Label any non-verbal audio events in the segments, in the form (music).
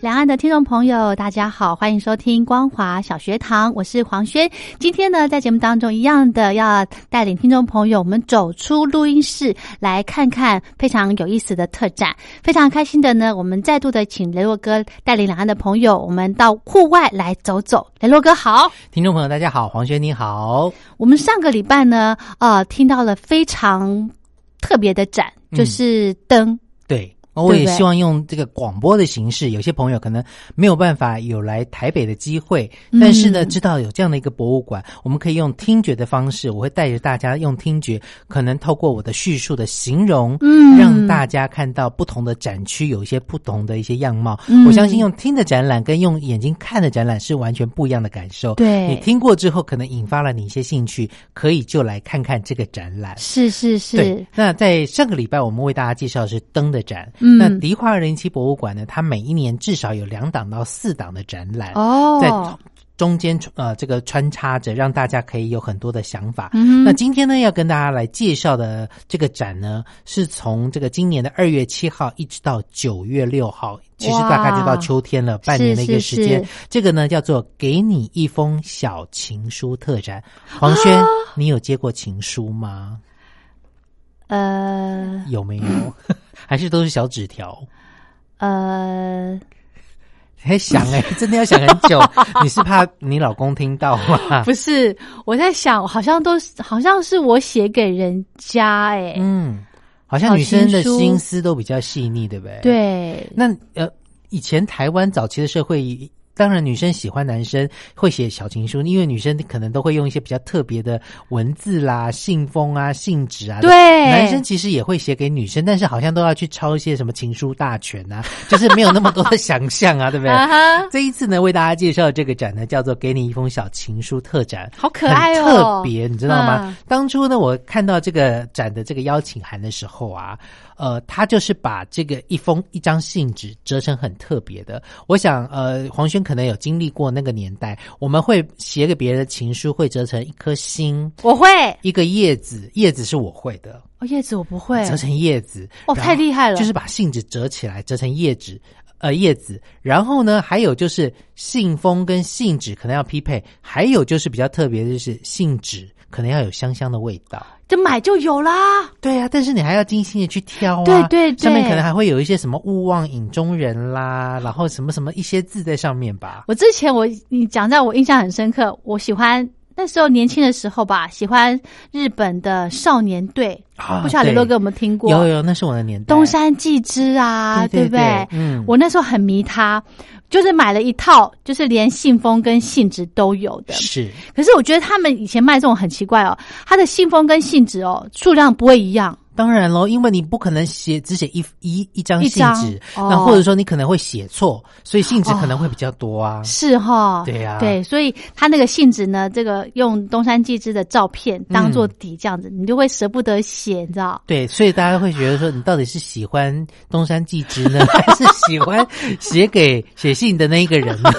两岸的听众朋友，大家好，欢迎收听光华小学堂，我是黄轩。今天呢，在节目当中一样的要带领听众朋友，我们走出录音室，来看看非常有意思的特展。非常开心的呢，我们再度的请雷洛哥带领两岸的朋友，我们到户外来走走。雷洛哥好，听众朋友大家好，黄轩你好。我们上个礼拜呢，呃，听到了非常特别的展，就是灯。对。我也希望用这个广播的形式，有些朋友可能没有办法有来台北的机会，但是呢，知道有这样的一个博物馆，我们可以用听觉的方式，我会带着大家用听觉，可能透过我的叙述的形容，嗯，让大家看到不同的展区有一些不同的一些样貌。我相信用听的展览跟用眼睛看的展览是完全不一样的感受。对你听过之后，可能引发了你一些兴趣，可以就来看看这个展览。是是是。那在上个礼拜，我们为大家介绍的是灯的展。那迪化二零七博物馆呢？它每一年至少有两档到四档的展览哦，在中间呃这个穿插着，让大家可以有很多的想法。那今天呢，要跟大家来介绍的这个展呢，是从这个今年的二月七号一直到九月六号，其实大概就到秋天了，半年的一个时间。这个呢叫做“给你一封小情书”特展。黄轩，你有接过情书吗？呃，有没有？(laughs) 还是都是小纸条？呃，还想哎，真的要想很久。(laughs) 你是怕你老公听到吗？不是，我在想，好像都是，好像是我写给人家哎。嗯，好像女生的心思都比较细腻，对不对？对。那呃，以前台湾早期的社会。当然，女生喜欢男生会写小情书，因为女生可能都会用一些比较特别的文字啦、信封啊、信纸啊。对，男生其实也会写给女生，但是好像都要去抄一些什么情书大全啊，(laughs) 就是没有那么多的想象啊，对不对？这一次呢，为大家介绍这个展呢，叫做“给你一封小情书”特展，好可爱哦，特别，你知道吗？当初呢，我看到这个展的这个邀请函的时候啊。呃，他就是把这个一封一张信纸折成很特别的。我想，呃，黄轩可能有经历过那个年代，我们会写给别人的情书会折成一颗心，我会一个叶子，叶子是我会的。哦，叶子我不会，折成叶子，哦，太厉害了，就是把信纸折起来，折成叶子，呃，叶子。然后呢，还有就是信封跟信纸可能要匹配，还有就是比较特别的就是信纸可能要有香香的味道。就买就有啦，对呀，但是你还要精心的去挑啊，对对对，上面可能还会有一些什么勿忘影中人啦，然后什么什么一些字在上面吧。我之前我你讲在我印象很深刻，我喜欢那时候年轻的时候吧，喜欢日本的少年队，不晓得刘洛哥有没有听过？有有，那是我的年代，东山纪之啊，对不对？嗯，我那时候很迷他。就是买了一套，就是连信封跟信纸都有的。是，可是我觉得他们以前卖这种很奇怪哦，他的信封跟信纸哦数量不会一样。当然喽，因为你不可能写只写一一一张信纸，那或者说你可能会写错，所以信纸可能会比较多啊。是哈，对呀，对，所以他那个信纸呢，这个用东山纪之的照片当做底，这样子你就会舍不得写，你知道？对，所以大家会觉得说，你到底是喜欢东山纪之呢，(laughs) 还是喜欢写给写信的那一个人呢？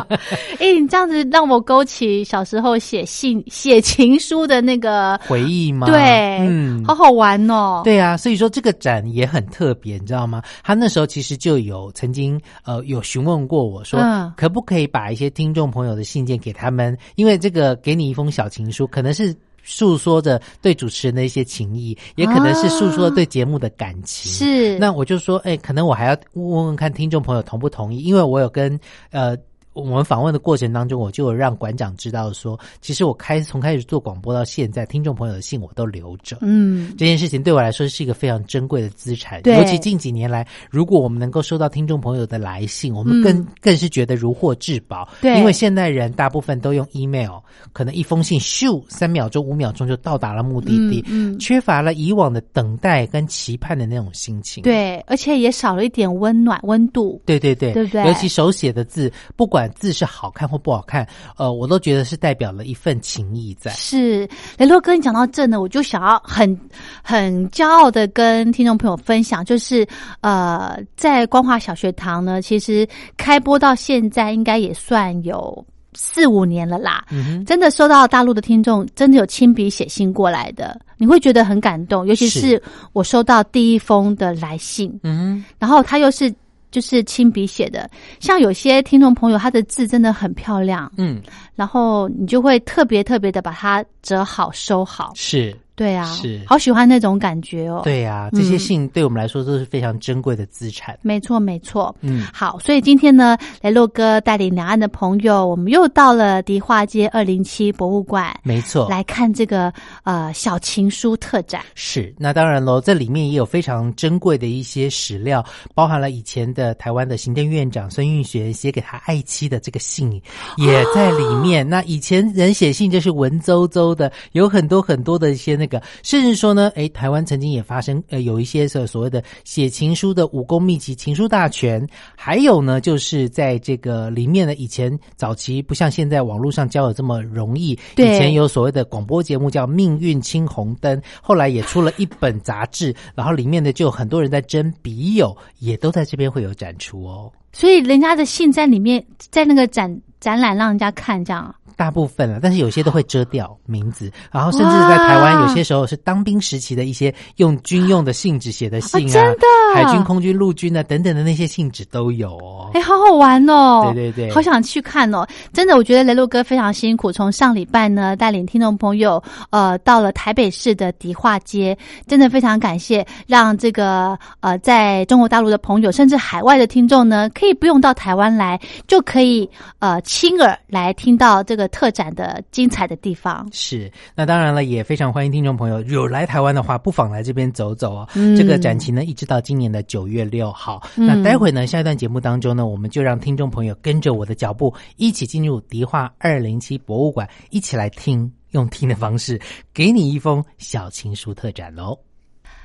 (laughs) 哎，你这样子让我勾起小时候写信、写情书的那个回忆吗？对，嗯，好好玩哦。对啊，所以说这个展也很特别，你知道吗？他那时候其实就有曾经呃有询问过我说，可不可以把一些听众朋友的信件给他们？因为这个给你一封小情书，可能是诉说着对主持人的一些情谊，也可能是诉说对节目的感情。是，那我就说，哎，可能我还要问问看听众朋友同不同意，因为我有跟呃。我们访问的过程当中，我就有让馆长知道说，其实我开从开始做广播到现在，听众朋友的信我都留着。嗯，这件事情对我来说是一个非常珍贵的资产。尤其近几年来，如果我们能够收到听众朋友的来信，我们更更是觉得如获至宝。对，因为现代人大部分都用 email，可能一封信咻三秒钟、五秒钟就到达了目的地，嗯，缺乏了以往的等待跟期盼的那种心情。对，而且也少了一点温暖温度。对对对，对不对？尤其手写的字，不管。字是好看或不好看，呃，我都觉得是代表了一份情谊在。是雷洛哥，你讲到这呢，我就想要很很骄傲的跟听众朋友分享，就是呃，在光华小学堂呢，其实开播到现在应该也算有四五年了啦。嗯真的收到大陆的听众真的有亲笔写信过来的，你会觉得很感动，尤其是我收到第一封的来信，嗯，然后他又是。就是亲笔写的，像有些听众朋友，他的字真的很漂亮，嗯，然后你就会特别特别的把它折好收好，是。对啊，是好喜欢那种感觉哦。对啊，这些信对我们来说都是非常珍贵的资产。没错，没错。嗯，好，所以今天呢，雷洛哥带领两岸的朋友，我们又到了迪化街二零七博物馆。没错，来看这个呃小情书特展。是，那当然喽，这里面也有非常珍贵的一些史料，包含了以前的台湾的行政院长孙运璇写给他爱妻的这个信 (gasps) 也在里面。那以前人写信就是文绉绉的，有很多很多的一些。那个，甚至说呢，哎，台湾曾经也发生，呃，有一些所所谓的写情书的武功秘籍、情书大全，还有呢，就是在这个里面呢，以前早期不像现在网络上交友这么容易，以前有所谓的广播节目叫《命运青红灯》，后来也出了一本杂志，然后里面呢就有很多人在争笔友，也都在这边会有展出哦。所以人家的信在里面，在那个展展览让人家看，这样。大部分了，但是有些都会遮掉名字，然后甚至在台湾有些时候是当兵时期的一些用军用的信纸写的信啊，真的，海军、空军、陆军啊等等的那些信纸都有哦。哎，好好玩哦！对对对，好想去看哦！真的，我觉得雷洛哥非常辛苦，从上礼拜呢带领听众朋友呃到了台北市的迪化街，真的非常感谢，让这个呃在中国大陆的朋友，甚至海外的听众呢，可以不用到台湾来，就可以呃亲耳来听到这个。特展的精彩的地方是，那当然了，也非常欢迎听众朋友有来台湾的话，不妨来这边走走哦。这个展期呢，一直到今年的九月六号。那待会呢，下一段节目当中呢，我们就让听众朋友跟着我的脚步，一起进入迪化二零七博物馆，一起来听，用听的方式给你一封小情书特展喽。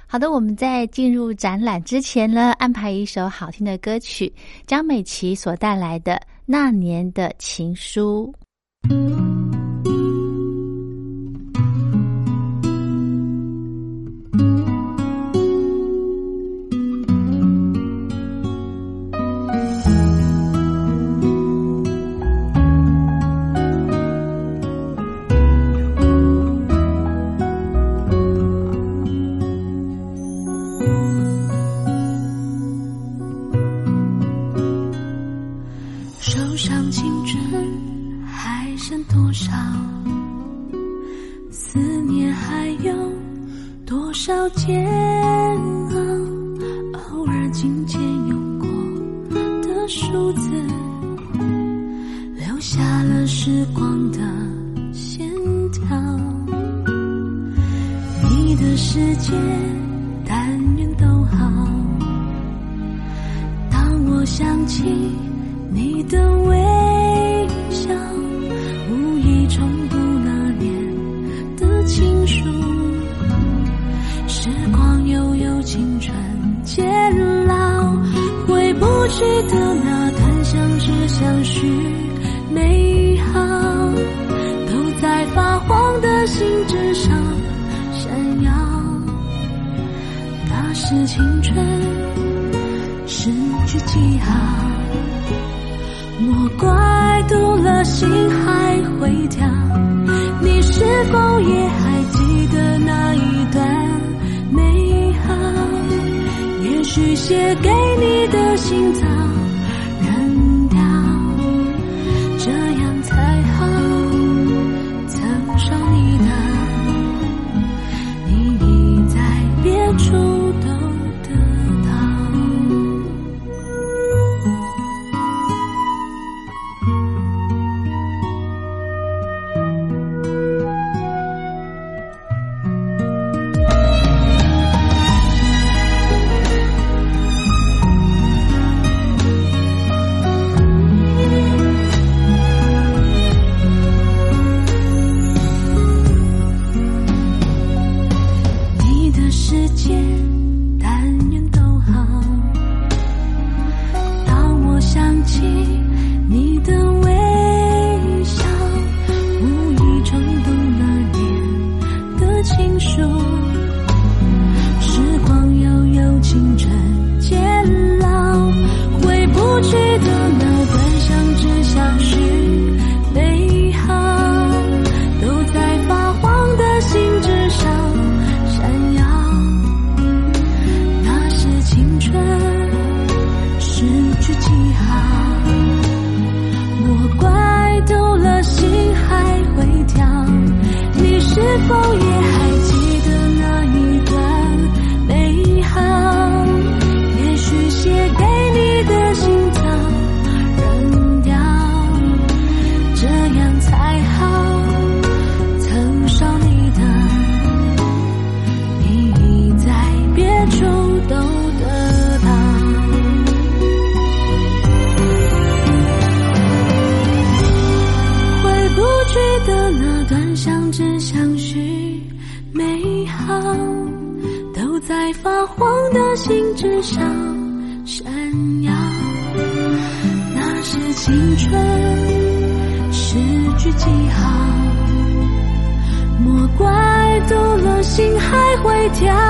好的，我们在进入展览之前呢，安排一首好听的歌曲，张美琪所带来的《那年的情书》。受伤青春。剩多少？思念还有多少煎熬？偶尔紧牵用过的数字，留下了时光的线条。你的世界，但愿都好。当我想起你的微。记号，莫怪读了心还会跳。你是否也还记得那一段美好？也许写给你的信早。闪耀。那是青春诗句记号，莫怪读了心还会跳。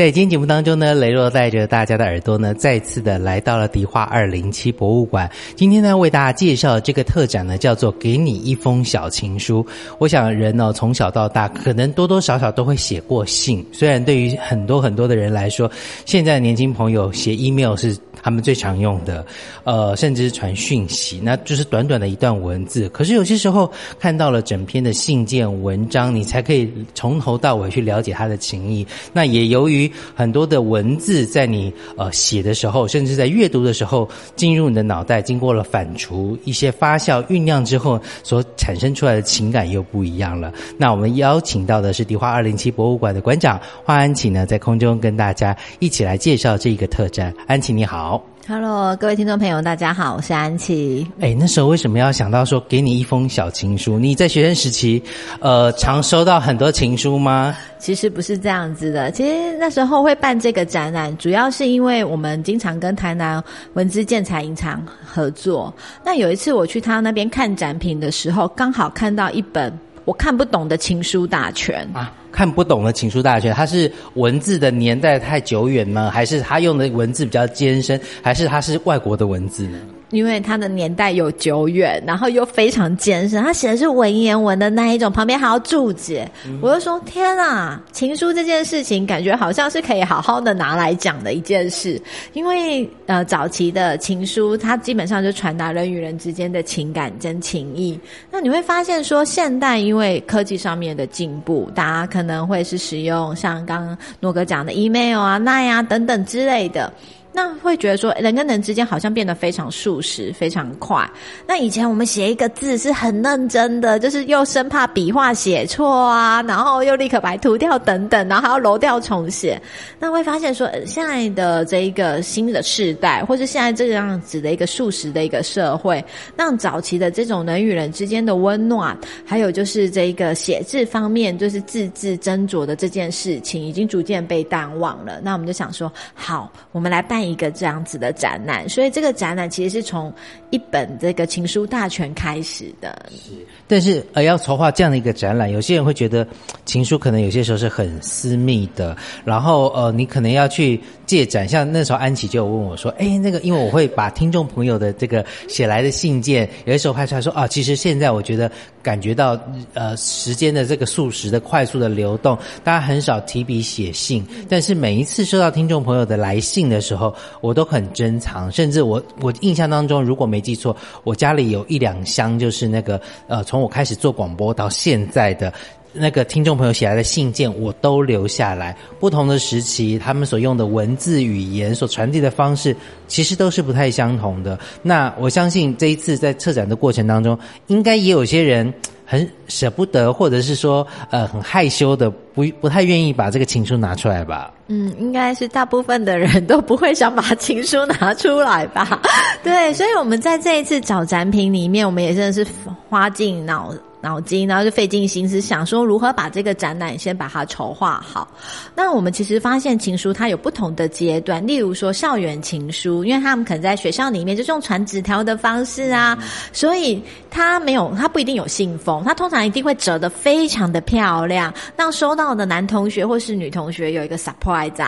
在今天节目当中呢，雷洛带着大家的耳朵呢，再次的来到了迪化二零七博物馆。今天呢，为大家介绍这个特展呢，叫做《给你一封小情书》。我想人呢，从小到大，可能多多少少都会写过信。虽然对于很多很多的人来说，现在的年轻朋友写 email 是。他们最常用的，呃，甚至是传讯息，那就是短短的一段文字。可是有些时候看到了整篇的信件文章，你才可以从头到尾去了解他的情谊。那也由于很多的文字在你呃写的时候，甚至在阅读的时候进入你的脑袋，经过了反刍、一些发酵、酝酿之后，所产生出来的情感又不一样了。那我们邀请到的是迪化二零七博物馆的馆长花安琪呢，在空中跟大家一起来介绍这个特展。安琪你好。Hello，各位听众朋友，大家好，我是安琪。哎，那时候为什么要想到说给你一封小情书？你在学生时期，呃，常收到很多情书吗？其实不是这样子的。其实那时候会办这个展览，主要是因为我们经常跟台南文资建材影厂合作。那有一次我去他那边看展品的时候，刚好看到一本我看不懂的情书大全啊。看不懂的情书大全，它是文字的年代太久远吗，还是它用的文字比较艰深，还是它是外国的文字呢？因为他的年代有久远，然后又非常艰深，他写的是文言文的那一种，旁边还要注解。我就说天啊，情书这件事情，感觉好像是可以好好的拿来讲的一件事。因为呃，早期的情书，它基本上就传达人与人之间的情感跟情谊。那你会发现说，现代因为科技上面的进步，大家可能会是使用像刚刚诺哥讲的 email 啊、那呀等等之类的。那会觉得说人跟人之间好像变得非常速食，非常快。那以前我们写一个字是很认真的，就是又生怕笔画写错啊，然后又立刻白涂掉等等，然后还要揉掉重写。那会发现说现在的这一个新的世代，或是现在这个样子的一个速食的一个社会，让早期的这种人与人之间的温暖，还有就是这一个写字方面，就是字字斟酌的这件事情，已经逐渐被淡忘了。那我们就想说，好，我们来办。一个这样子的展览，所以这个展览其实是从一本这个情书大全开始的。是，但是呃，要筹划这样的一个展览，有些人会觉得情书可能有些时候是很私密的，然后呃，你可能要去借展。像那时候安琪就问我说：“哎，那个，因为我会把听众朋友的这个写来的信件，有的时候拍出来说啊，其实现在我觉得感觉到呃时间的这个速食的快速的流动，大家很少提笔写信，但是每一次收到听众朋友的来信的时候。我都很珍藏，甚至我我印象当中，如果没记错，我家里有一两箱，就是那个呃，从我开始做广播到现在的那个听众朋友写来的信件，我都留下来。不同的时期，他们所用的文字语言所传递的方式，其实都是不太相同的。那我相信这一次在策展的过程当中，应该也有些人。很舍不得，或者是说，呃，很害羞的，不不太愿意把这个情书拿出来吧？嗯，应该是大部分的人都不会想把情书拿出来吧？(laughs) 对，所以我们在这一次找展品里面，我们也真的是花尽脑。脑筋，然后就费尽心思想说如何把这个展览先把它筹划好。那我们其实发现情书它有不同的阶段，例如说校园情书，因为他们可能在学校里面就是用传纸条的方式啊，所以它没有，它不一定有信封，它通常一定会折得非常的漂亮，让收到的男同学或是女同学有一个 surprise 在，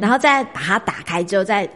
然后再把它打开之后再。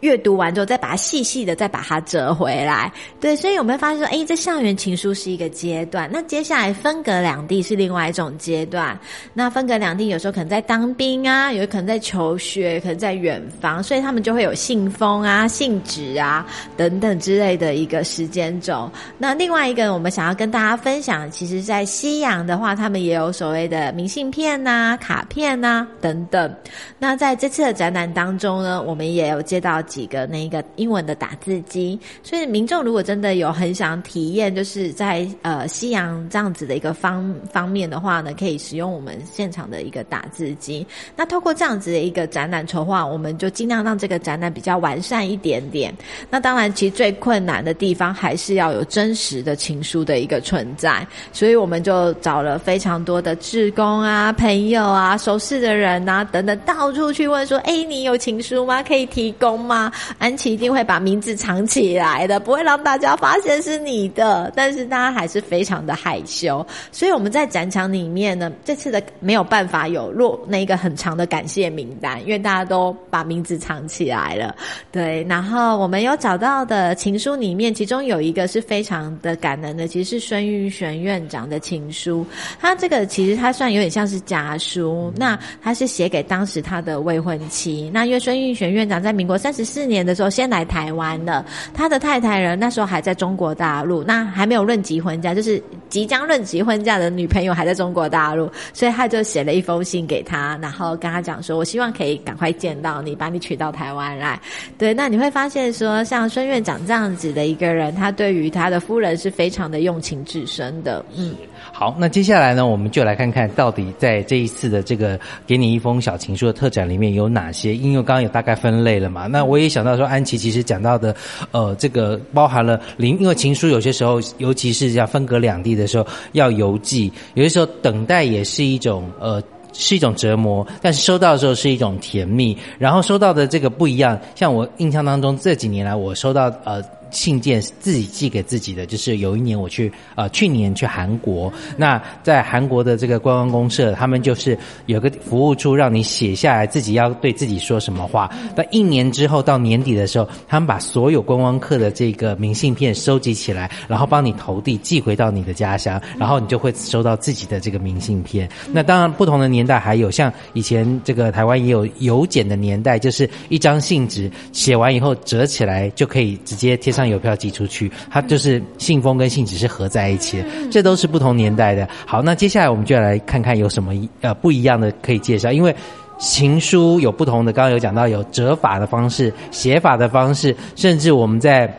阅读完之后，再把它细细的再把它折回来，对，所以我们发现说，哎，这校园情书是一个阶段，那接下来分隔两地是另外一种阶段。那分隔两地有时候可能在当兵啊，有可能在求学，可能在远方，所以他们就会有信封啊、信纸啊等等之类的一个时间轴。那另外一个我们想要跟大家分享，其实在西洋的话，他们也有所谓的明信片呐、卡片呐等等。那在这次的展览当中呢，我们也有接到。几个那个英文的打字机，所以民众如果真的有很想体验，就是在呃西洋这样子的一个方方面的话呢，可以使用我们现场的一个打字机。那透过这样子的一个展览筹划，我们就尽量让这个展览比较完善一点点。那当然，其实最困难的地方还是要有真实的情书的一个存在，所以我们就找了非常多的志工啊、朋友啊、熟识的人啊等等，到处去问说：“哎，你有情书吗？可以提供吗？”安琪一定会把名字藏起来的，不会让大家发现是你的。但是大家还是非常的害羞，所以我们在展场里面呢，这次的没有办法有落那个很长的感谢名单，因为大家都把名字藏起来了。对，然后我们有找到的情书里面，其中有一个是非常的感人的，其实是孙玉璇院长的情书。他这个其实他算有点像是家书，那他是写给当时他的未婚妻。那因为孙玉璇院长在民国三十。四年的时候，先来台湾的。他的太太人那时候还在中国大陆，那还没有论及婚嫁，就是即将论及婚嫁的女朋友还在中国大陆，所以他就写了一封信给他，然后跟他讲说：“我希望可以赶快见到你，把你娶到台湾来。”对，那你会发现说，像孙院长这样子的一个人，他对于他的夫人是非常的用情至深的。嗯，好，那接下来呢，我们就来看看到底在这一次的这个给你一封小情书的特展里面有哪些，因为刚刚有大概分类了嘛，那我。也想到说，安琪其实讲到的，呃，这个包含了零，因为情书有些时候，尤其是要分隔两地的时候，要邮寄，有些时候等待也是一种，呃，是一种折磨，但是收到的时候是一种甜蜜。然后收到的这个不一样，像我印象当中这几年来，我收到呃。信件是自己寄给自己的，就是有一年我去呃去年去韩国，那在韩国的这个观光公社，他们就是有个服务处让你写下来自己要对自己说什么话。那一年之后到年底的时候，他们把所有观光客的这个明信片收集起来，然后帮你投递寄回到你的家乡，然后你就会收到自己的这个明信片。那当然不同的年代还有像以前这个台湾也有邮简的年代，就是一张信纸写完以后折起来就可以直接贴。上邮票寄出去，它就是信封跟信纸是合在一起的，这都是不同年代的。好，那接下来我们就来看看有什么呃不一样的可以介绍，因为情书有不同的，刚刚有讲到有折法的方式、写法的方式，甚至我们在。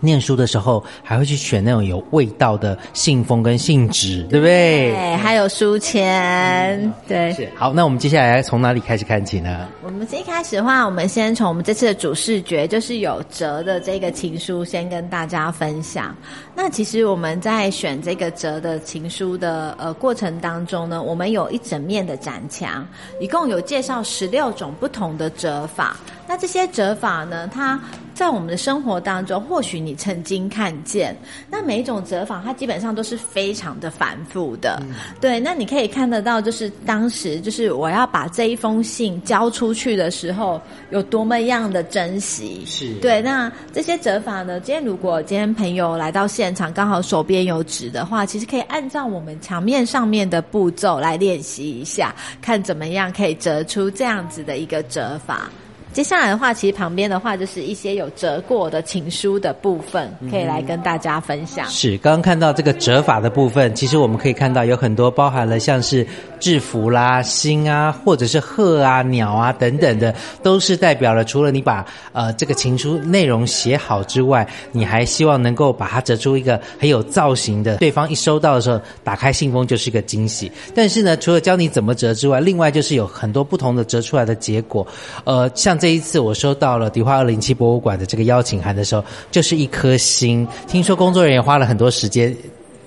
念书的时候还会去选那种有味道的信封跟信纸，对不对？对，还有书签，对。是好，那我们接下来从哪里开始看起呢？我们一开始的话，我们先从我们这次的主视觉，就是有折的这个情书，先跟大家分享。那其实我们在选这个折的情书的呃过程当中呢，我们有一整面的展墙，一共有介绍十六种不同的折法。那这些折法呢，它在我们的生活当中，或许你曾经看见。那每一种折法，它基本上都是非常的繁复的。对，那你可以看得到，就是当时就是我要把这一封信交出去的时候，有多么样的珍惜。是对。那这些折法呢，今天如果今天朋友来到现场，刚好手边有纸的话，其实可以按照我们墙面上面的步骤来练习一下，看怎么样可以折出这样子的一个折法。接下来的话，其实旁边的话就是一些有折过的情书的部分，可以来跟大家分享。是，刚刚看到这个折法的部分，其实我们可以看到有很多包含了像是制服啦、星啊，或者是鹤啊、鸟啊等等的，都是代表了除了你把呃这个情书内容写好之外，你还希望能够把它折出一个很有造型的，对方一收到的时候打开信封就是一个惊喜。但是呢，除了教你怎么折之外，另外就是有很多不同的折出来的结果，呃，像这。这一次我收到了迪化二零七博物馆的这个邀请函的时候，就是一颗心。听说工作人员花了很多时间，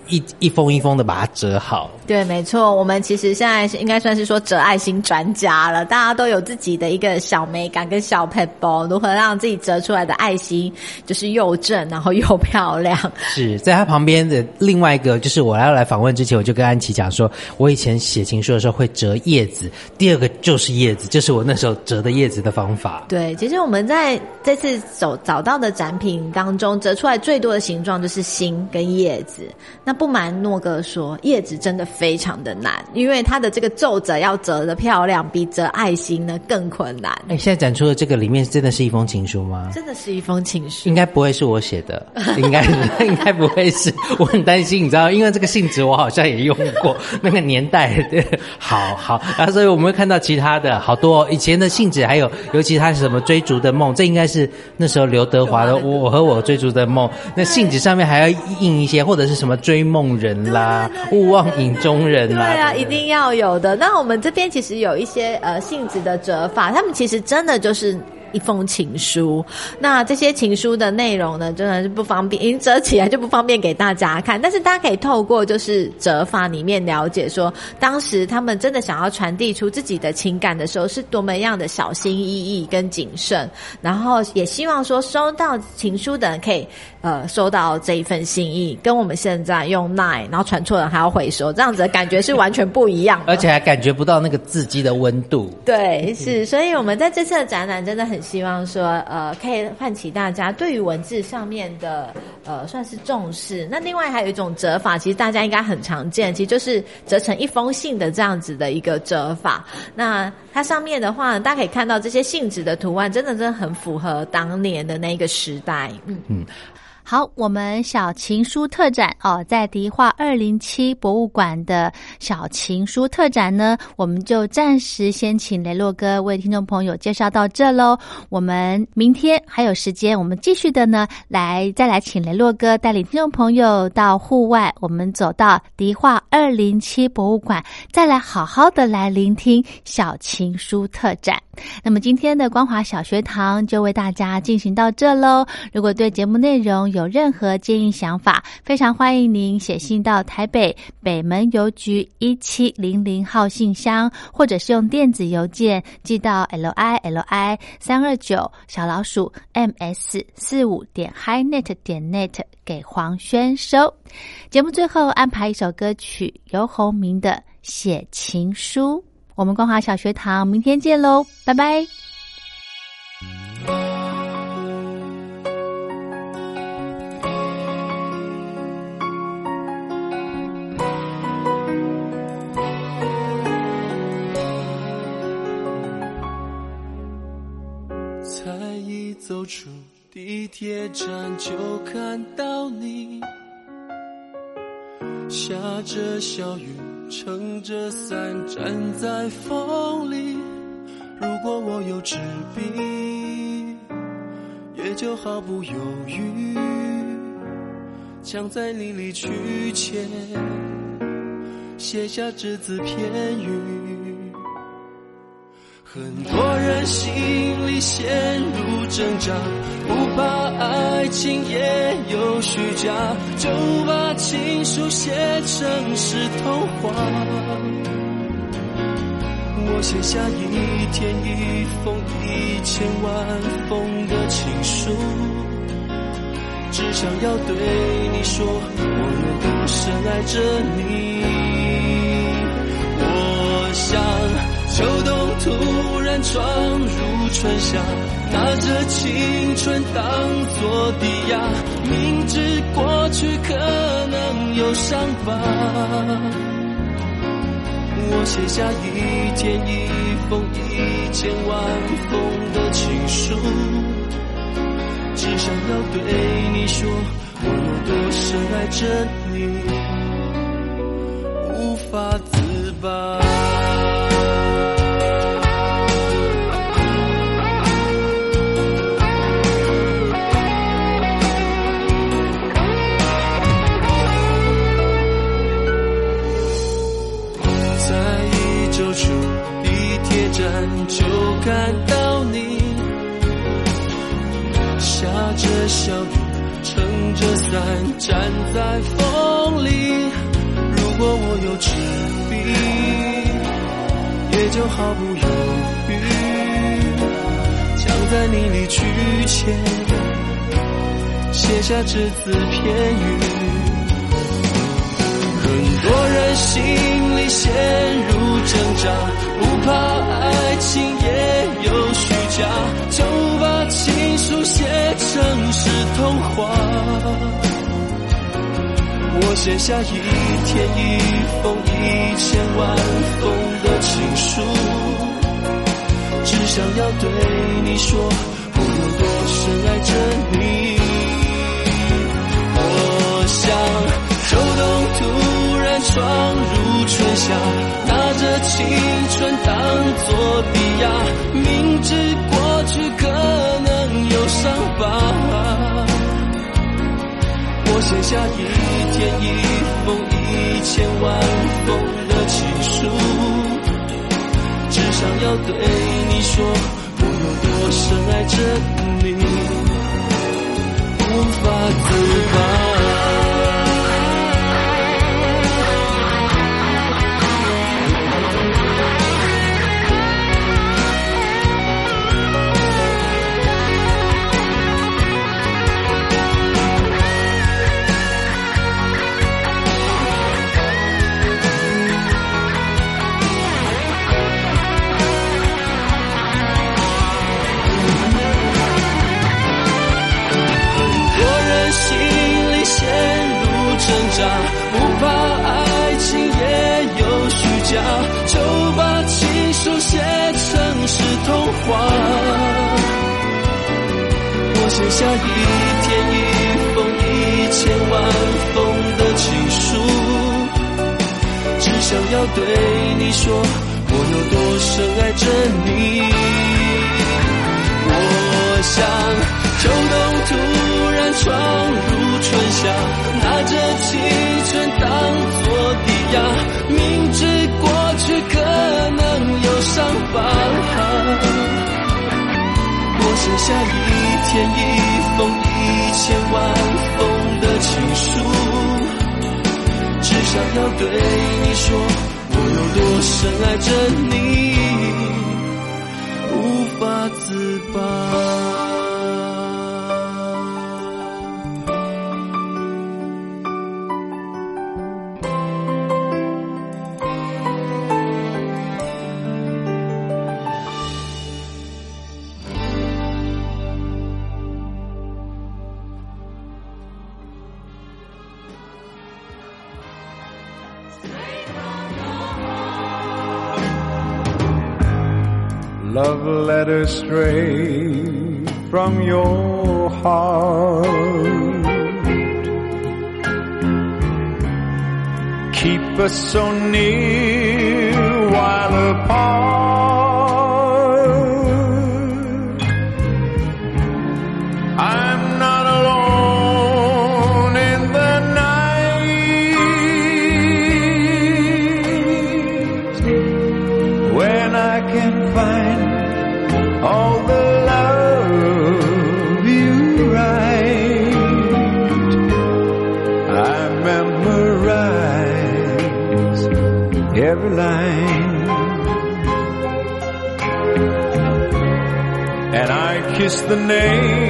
一一封一封的把它折好。对，没错，我们其实现在应该算是说折爱心专家了，大家都有自己的一个小美感跟小 p e p 如何让自己折出来的爱心就是又正然后又漂亮。是在他旁边的另外一个，就是我要来访问之前，我就跟安琪讲说，我以前写情书的时候会折叶子，第二个就是叶子，就是我那时候折的叶子的方法。对，其实我们在这次走找到的展品当中，折出来最多的形状就是心跟叶子。那不瞒诺哥说，叶子真的。非常的难，因为它的这个皱褶要折的漂亮，比折爱心呢更困难。哎，现在展出的这个里面真的是一封情书吗？真的是一封情书，应该不会是我写的，应该 (laughs) 应该不会是。我很担心，你知道，因为这个信纸我好像也用过，(laughs) 那个年代，对，好好，然后所以我们会看到其他的好多以前的信纸，还有尤其他是什么追逐的梦，这应该是那时候刘德华的《我和我追逐的梦》，那信纸上面还要印一些，或者是什么追梦人啦，勿忘影中。中人对啊，一定要有的。那我们这边其实有一些呃性质的折法，他们其实真的就是。一封情书，那这些情书的内容呢，真的是不方便，已经折起来就不方便给大家看。但是大家可以透过就是折法里面了解，说当时他们真的想要传递出自己的情感的时候，是多么样的小心翼翼跟谨慎。然后也希望说收到情书的人可以呃收到这一份心意，跟我们现在用 nine 然后传错了还要回收，这样子的感觉是完全不一样，而且还感觉不到那个字迹的温度。对，是，所以我们在这次的展览真的很。希望说，呃，可以唤起大家对于文字上面的，呃，算是重视。那另外还有一种折法，其实大家应该很常见，其实就是折成一封信的这样子的一个折法。那它上面的话，大家可以看到这些信纸的图案，真的真的很符合当年的那个时代。嗯嗯。好，我们小情书特展哦，在迪化二零七博物馆的小情书特展呢，我们就暂时先请雷洛哥为听众朋友介绍到这喽。我们明天还有时间，我们继续的呢，来再来请雷洛哥带领听众朋友到户外，我们走到迪化二零七博物馆，再来好好的来聆听小情书特展。那么今天的光华小学堂就为大家进行到这喽。如果对节目内容有有任何建议想法，非常欢迎您写信到台北北门邮局一七零零号信箱，或者是用电子邮件寄到 l i l i 三二九小老鼠 m s 四五点 highnet 点 net 给黄轩收。节目最后安排一首歌曲，由洪明的《写情书》。我们光华小学堂，明天见喽，拜拜。地铁站，就看到你，下着小雨。撑着伞站在风里，如果我有纸笔，也就毫不犹豫，将在你离去前写下只字片语。很多人心里陷入挣扎，不怕爱情也有虚假，就把情书写成是童话。我写下一天一封一千万封的情书，只想要对你说，我有多深爱着你。我想。秋冬突然闯入春夏，拿着青春当作抵押，明知过去可能有伤疤，我写下一天一封一千万封的情书，只想要对你说，我有多深爱着你，无法自拔。小雨，撑着伞站在风里。如果我有纸。笔，也就毫不犹豫，将在你离去前写下只字片语。很多人心里陷入挣扎，不怕爱情也有虚假，就是童话。我写下一天一封一千万封的情书，只想要对你说，我有多深爱着你。我想秋冬突然闯入春夏，拿着青春当作抵押，明知写下一天一封一千万封的情书，只想要对你说，我有多深爱着你，无法自拔。明知过去可能有伤疤。我写下一天一封一千万封的情书，只想要对你说，我有多深爱着你，无法自拔。Love letter straight from your heart. Keep us so near while apart. Kiss the name